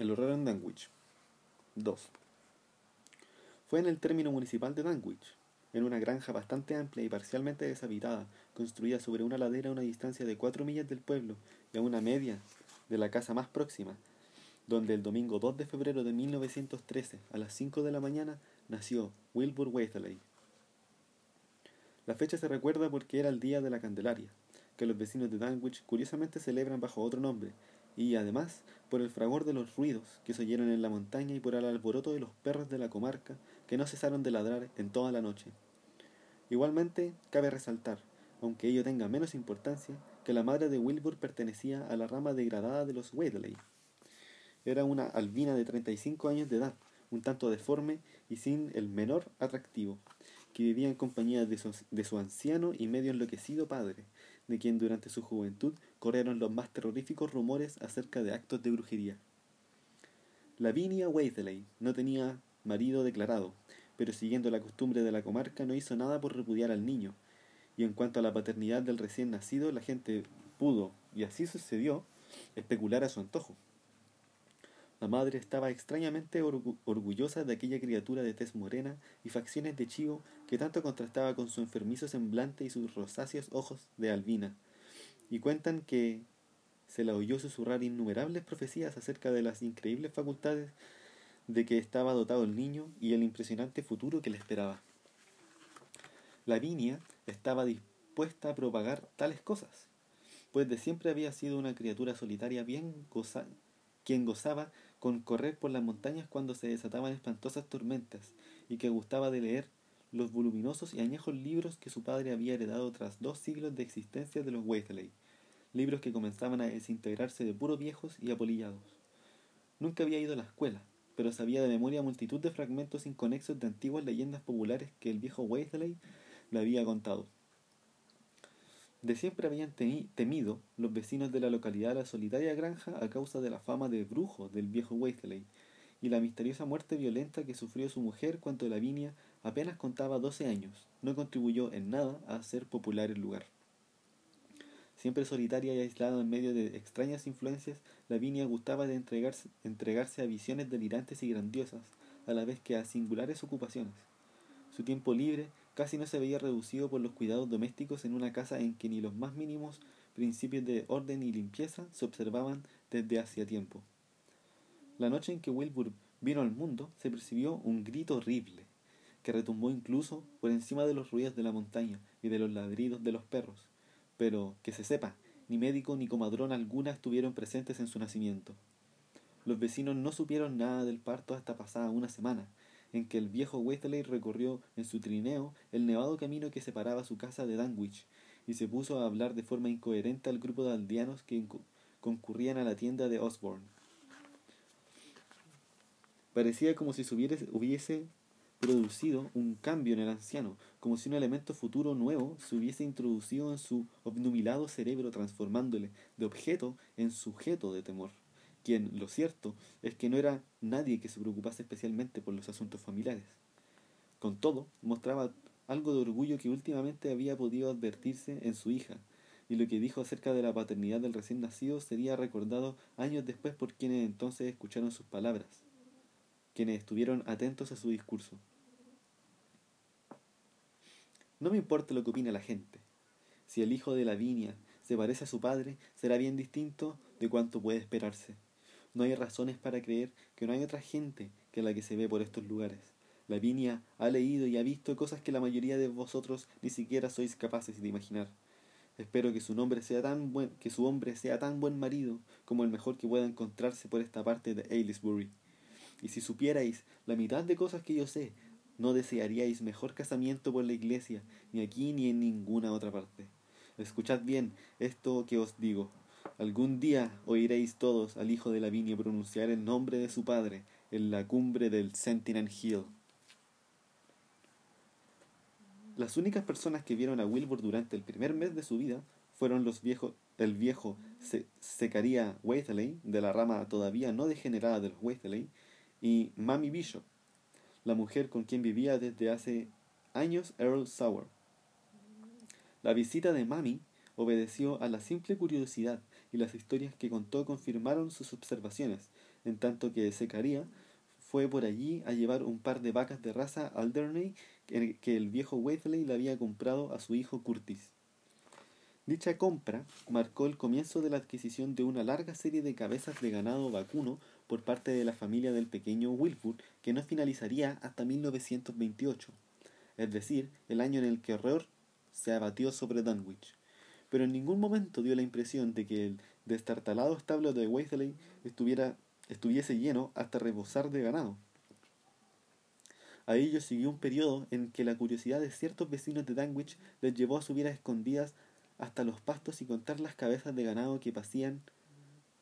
El horror en Danwich. 2. Fue en el término municipal de Danwich, en una granja bastante amplia y parcialmente deshabitada, construida sobre una ladera a una distancia de cuatro millas del pueblo y a una media de la casa más próxima, donde el domingo 2 de febrero de 1913, a las 5 de la mañana, nació Wilbur Wetherley. La fecha se recuerda porque era el día de la Candelaria, que los vecinos de Danwich curiosamente celebran bajo otro nombre, y además por el fragor de los ruidos que se oyeron en la montaña y por el alboroto de los perros de la comarca que no cesaron de ladrar en toda la noche. Igualmente, cabe resaltar, aunque ello tenga menos importancia, que la madre de Wilbur pertenecía a la rama degradada de los Wadley. Era una albina de 35 años de edad, un tanto deforme y sin el menor atractivo, que vivía en compañía de su, de su anciano y medio enloquecido padre, de quien durante su juventud corrieron los más terroríficos rumores acerca de actos de brujería. Lavinia Waitley no tenía marido declarado, pero siguiendo la costumbre de la comarca no hizo nada por repudiar al niño, y en cuanto a la paternidad del recién nacido, la gente pudo, y así sucedió, especular a su antojo. La madre estaba extrañamente orgullosa de aquella criatura de tez morena y facciones de chivo que tanto contrastaba con su enfermizo semblante y sus rosáceos ojos de albina. Y cuentan que se la oyó susurrar innumerables profecías acerca de las increíbles facultades de que estaba dotado el niño y el impresionante futuro que le esperaba. Lavinia estaba dispuesta a propagar tales cosas, pues de siempre había sido una criatura solitaria bien quien gozaba con correr por las montañas cuando se desataban espantosas tormentas, y que gustaba de leer los voluminosos y añejos libros que su padre había heredado tras dos siglos de existencia de los Weasley, libros que comenzaban a desintegrarse de puro viejos y apolillados. Nunca había ido a la escuela, pero sabía de memoria multitud de fragmentos inconexos de antiguas leyendas populares que el viejo Weasley le había contado. De siempre habían temido los vecinos de la localidad la solitaria granja a causa de la fama de brujo del viejo Weasley y la misteriosa muerte violenta que sufrió su mujer cuando Lavinia apenas contaba doce años. No contribuyó en nada a hacer popular el lugar. Siempre solitaria y aislada en medio de extrañas influencias, Lavinia gustaba de entregarse, entregarse a visiones delirantes y grandiosas, a la vez que a singulares ocupaciones. Su tiempo libre casi no se veía reducido por los cuidados domésticos en una casa en que ni los más mínimos principios de orden y limpieza se observaban desde hacía tiempo. La noche en que Wilbur vino al mundo se percibió un grito horrible, que retumbó incluso por encima de los ruidos de la montaña y de los ladridos de los perros, pero que se sepa, ni médico ni comadrón alguna estuvieron presentes en su nacimiento. Los vecinos no supieron nada del parto hasta pasada una semana, en que el viejo Wesley recorrió en su trineo el nevado camino que separaba su casa de Danwich y se puso a hablar de forma incoherente al grupo de aldeanos que concurrían a la tienda de Osborne. Parecía como si se hubiese, hubiese producido un cambio en el anciano, como si un elemento futuro nuevo se hubiese introducido en su obnubilado cerebro, transformándole de objeto en sujeto de temor quien, lo cierto, es que no era nadie que se preocupase especialmente por los asuntos familiares. Con todo, mostraba algo de orgullo que últimamente había podido advertirse en su hija, y lo que dijo acerca de la paternidad del recién nacido sería recordado años después por quienes entonces escucharon sus palabras, quienes estuvieron atentos a su discurso. No me importa lo que opine la gente. Si el hijo de Lavinia se parece a su padre, será bien distinto de cuanto puede esperarse. No hay razones para creer que no hay otra gente que la que se ve por estos lugares. Lavinia ha leído y ha visto cosas que la mayoría de vosotros ni siquiera sois capaces de imaginar. Espero que su nombre sea tan buen, que su hombre sea tan buen marido como el mejor que pueda encontrarse por esta parte de Aylesbury. Y si supierais la mitad de cosas que yo sé, no desearíais mejor casamiento por la iglesia, ni aquí ni en ninguna otra parte. Escuchad bien esto que os digo. Algún día oiréis todos al hijo de Lavinia pronunciar el nombre de su padre en la cumbre del Sentinel Hill. Las únicas personas que vieron a Wilbur durante el primer mes de su vida fueron los viejos, el viejo Secaría Waitley, de la rama todavía no degenerada de los Waitley, y Mammy Bishop, la mujer con quien vivía desde hace años Earl Sauer. La visita de Mammy obedeció a la simple curiosidad y las historias que contó confirmaron sus observaciones, en tanto que Secaría fue por allí a llevar un par de vacas de raza Alderney que el viejo Waithley le había comprado a su hijo Curtis. Dicha compra marcó el comienzo de la adquisición de una larga serie de cabezas de ganado vacuno por parte de la familia del pequeño Wilbur, que no finalizaría hasta 1928, es decir, el año en el que Horror se abatió sobre Dunwich. Pero en ningún momento dio la impresión de que el destartalado establo de Waithley estuviera, estuviese lleno hasta rebosar de ganado. A ello siguió un periodo en que la curiosidad de ciertos vecinos de Dunwich les llevó a subir a escondidas hasta los pastos y contar las cabezas de ganado que pasían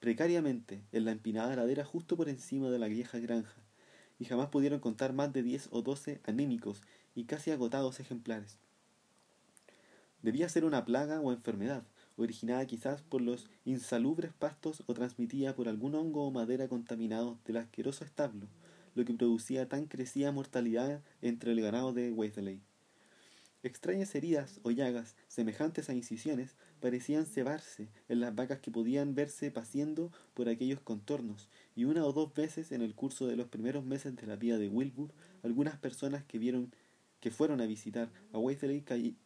precariamente en la empinada ladera justo por encima de la vieja granja, y jamás pudieron contar más de diez o doce anémicos y casi agotados ejemplares. Debía ser una plaga o enfermedad, originada quizás por los insalubres pastos o transmitida por algún hongo o madera contaminado del asqueroso establo, lo que producía tan crecida mortalidad entre el ganado de Wetherley. Extrañas heridas o llagas, semejantes a incisiones, parecían cebarse en las vacas que podían verse paseando por aquellos contornos, y una o dos veces en el curso de los primeros meses de la vida de Wilbur, algunas personas que vieron que fueron a visitar a Wetherley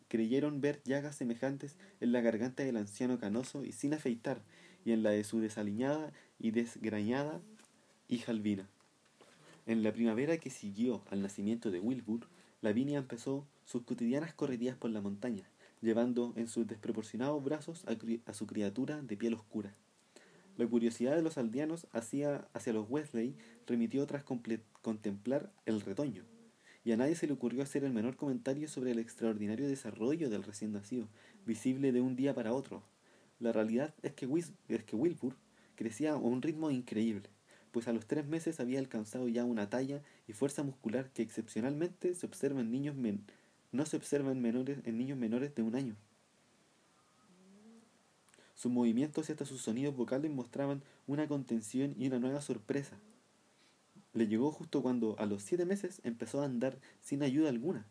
creyeron ver llagas semejantes en la garganta del anciano canoso y sin afeitar, y en la de su desaliñada y desgrañada hija Albina. En la primavera que siguió al nacimiento de Wilbur, Lavinia empezó sus cotidianas correrías por la montaña, llevando en sus desproporcionados brazos a, su criatura de piel oscura. La curiosidad de los aldeanos hacia, hacia los Wesley remitió tras contemplar el retoño, y a nadie se le ocurrió hacer el menor comentario sobre el extraordinario desarrollo del recién nacido, visible de un día para otro. La realidad es que, es que Wilbur crecía a un ritmo increíble pues a los tres meses había alcanzado ya una talla y fuerza muscular que excepcionalmente se observa en niños no se observa en, menores, en niños menores de un año. Sus movimientos y hasta sus sonidos vocales mostraban una contención y una nueva sorpresa. Le llegó justo cuando a los siete meses empezó a andar sin ayuda alguna,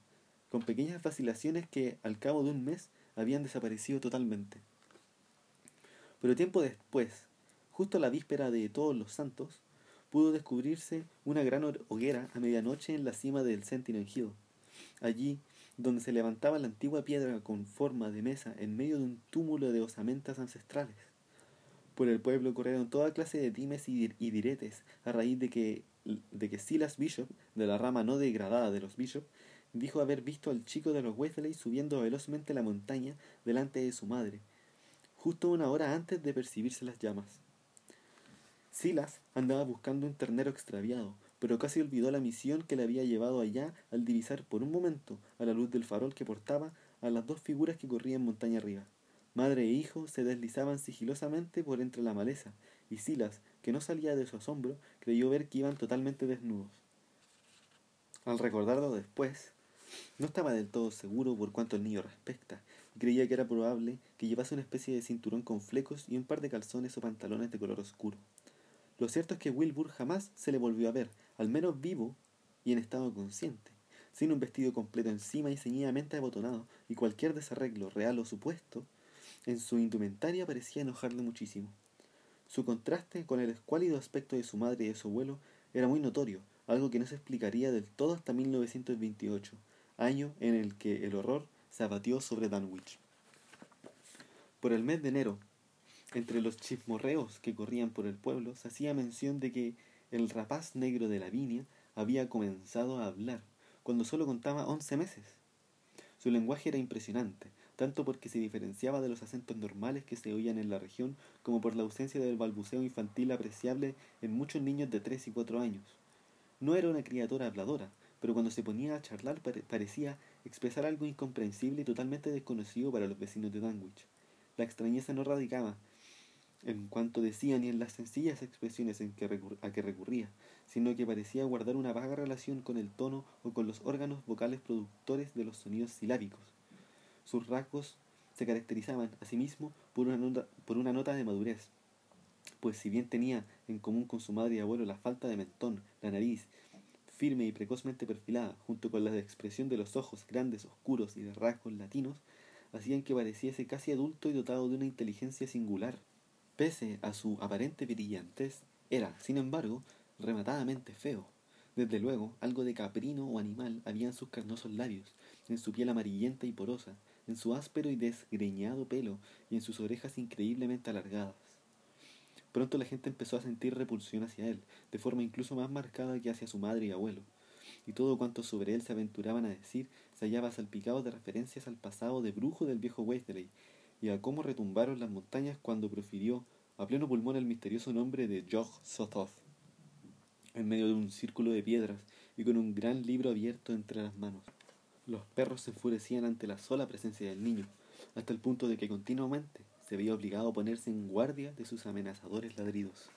con pequeñas vacilaciones que al cabo de un mes habían desaparecido totalmente. Pero tiempo después, justo a la víspera de todos los santos, pudo descubrirse una gran hoguera a medianoche en la cima del Sentinel Hill. Allí, donde se levantaba la antigua piedra con forma de mesa en medio de un túmulo de osamentas ancestrales. Por el pueblo corrieron toda clase de dimes y, diretes a raíz de que, de que Silas Bishop, de la rama no degradada de los Bishop, dijo haber visto al chico de los Wesley subiendo velozmente la montaña delante de su madre, justo una hora antes de percibirse las llamas. Silas andaba buscando un ternero extraviado, pero casi olvidó la misión que le había llevado allá al divisar por un momento, a la luz del farol que portaba, a las dos figuras que corrían montaña arriba. Madre e hijo se deslizaban sigilosamente por entre la maleza, y Silas, que no salía de su asombro, creyó ver que iban totalmente desnudos. Al recordarlo después, no estaba del todo seguro por cuanto al niño respecta, y creía que era probable que llevase una especie de cinturón con flecos y un par de calzones o pantalones de color oscuro. Lo cierto es que Wilbur jamás se le volvió a ver, al menos vivo y en estado consciente, sin un vestido completo encima y ceñidamente abotonado, y cualquier desarreglo, real o supuesto, en su indumentaria parecía enojarle muchísimo. Su contraste con el escuálido aspecto de su madre y de su abuelo era muy notorio, algo que no se explicaría del todo hasta 1928, año en el que el horror se abatió sobre Dunwich. Por el mes de enero entre los chismorreos que corrían por el pueblo se hacía mención de que el rapaz negro de la viña había comenzado a hablar cuando solo contaba once meses. Su lenguaje era impresionante, tanto porque se diferenciaba de los acentos normales que se oían en la región, como por la ausencia del balbuceo infantil apreciable en muchos niños de tres y cuatro años. No era una criatura habladora, pero cuando se ponía a charlar parecía expresar algo incomprensible y totalmente desconocido para los vecinos de Dunwich. La extrañeza no radicaba en cuanto decía ni en las sencillas expresiones en que a que recurría, sino que parecía guardar una vaga relación con el tono o con los órganos vocales productores de los sonidos silábicos. Sus rasgos se caracterizaban, asimismo, por una, por una nota de madurez, pues si bien tenía en común con su madre y abuelo la falta de mentón, la nariz, firme y precozmente perfilada, junto con la expresión de los ojos grandes, oscuros y de rasgos latinos, hacían que pareciese casi adulto y dotado de una inteligencia singular. Pese a su aparente brillantez, Era, sin embargo, rematadamente feo. Desde luego, algo de caprino o animal había en sus carnosos labios, en su piel amarillenta y porosa, en su áspero y desgreñado pelo y en sus orejas increíblemente alargadas. Pronto la gente empezó a sentir repulsión hacia él, de forma incluso más marcada que hacia su madre y abuelo, y todo cuanto sobre él se aventuraban a decir se hallaba salpicado de referencias al pasado de brujo del viejo Wesley y a cómo retumbaron las montañas cuando profirió a pleno pulmón el misterioso nombre de Jog Sothoth, en medio de un círculo de piedras y con un gran libro abierto entre las manos. Los perros se enfurecían ante la sola presencia del niño, hasta el punto de que continuamente se veía obligado a ponerse en guardia de sus amenazadores ladridos.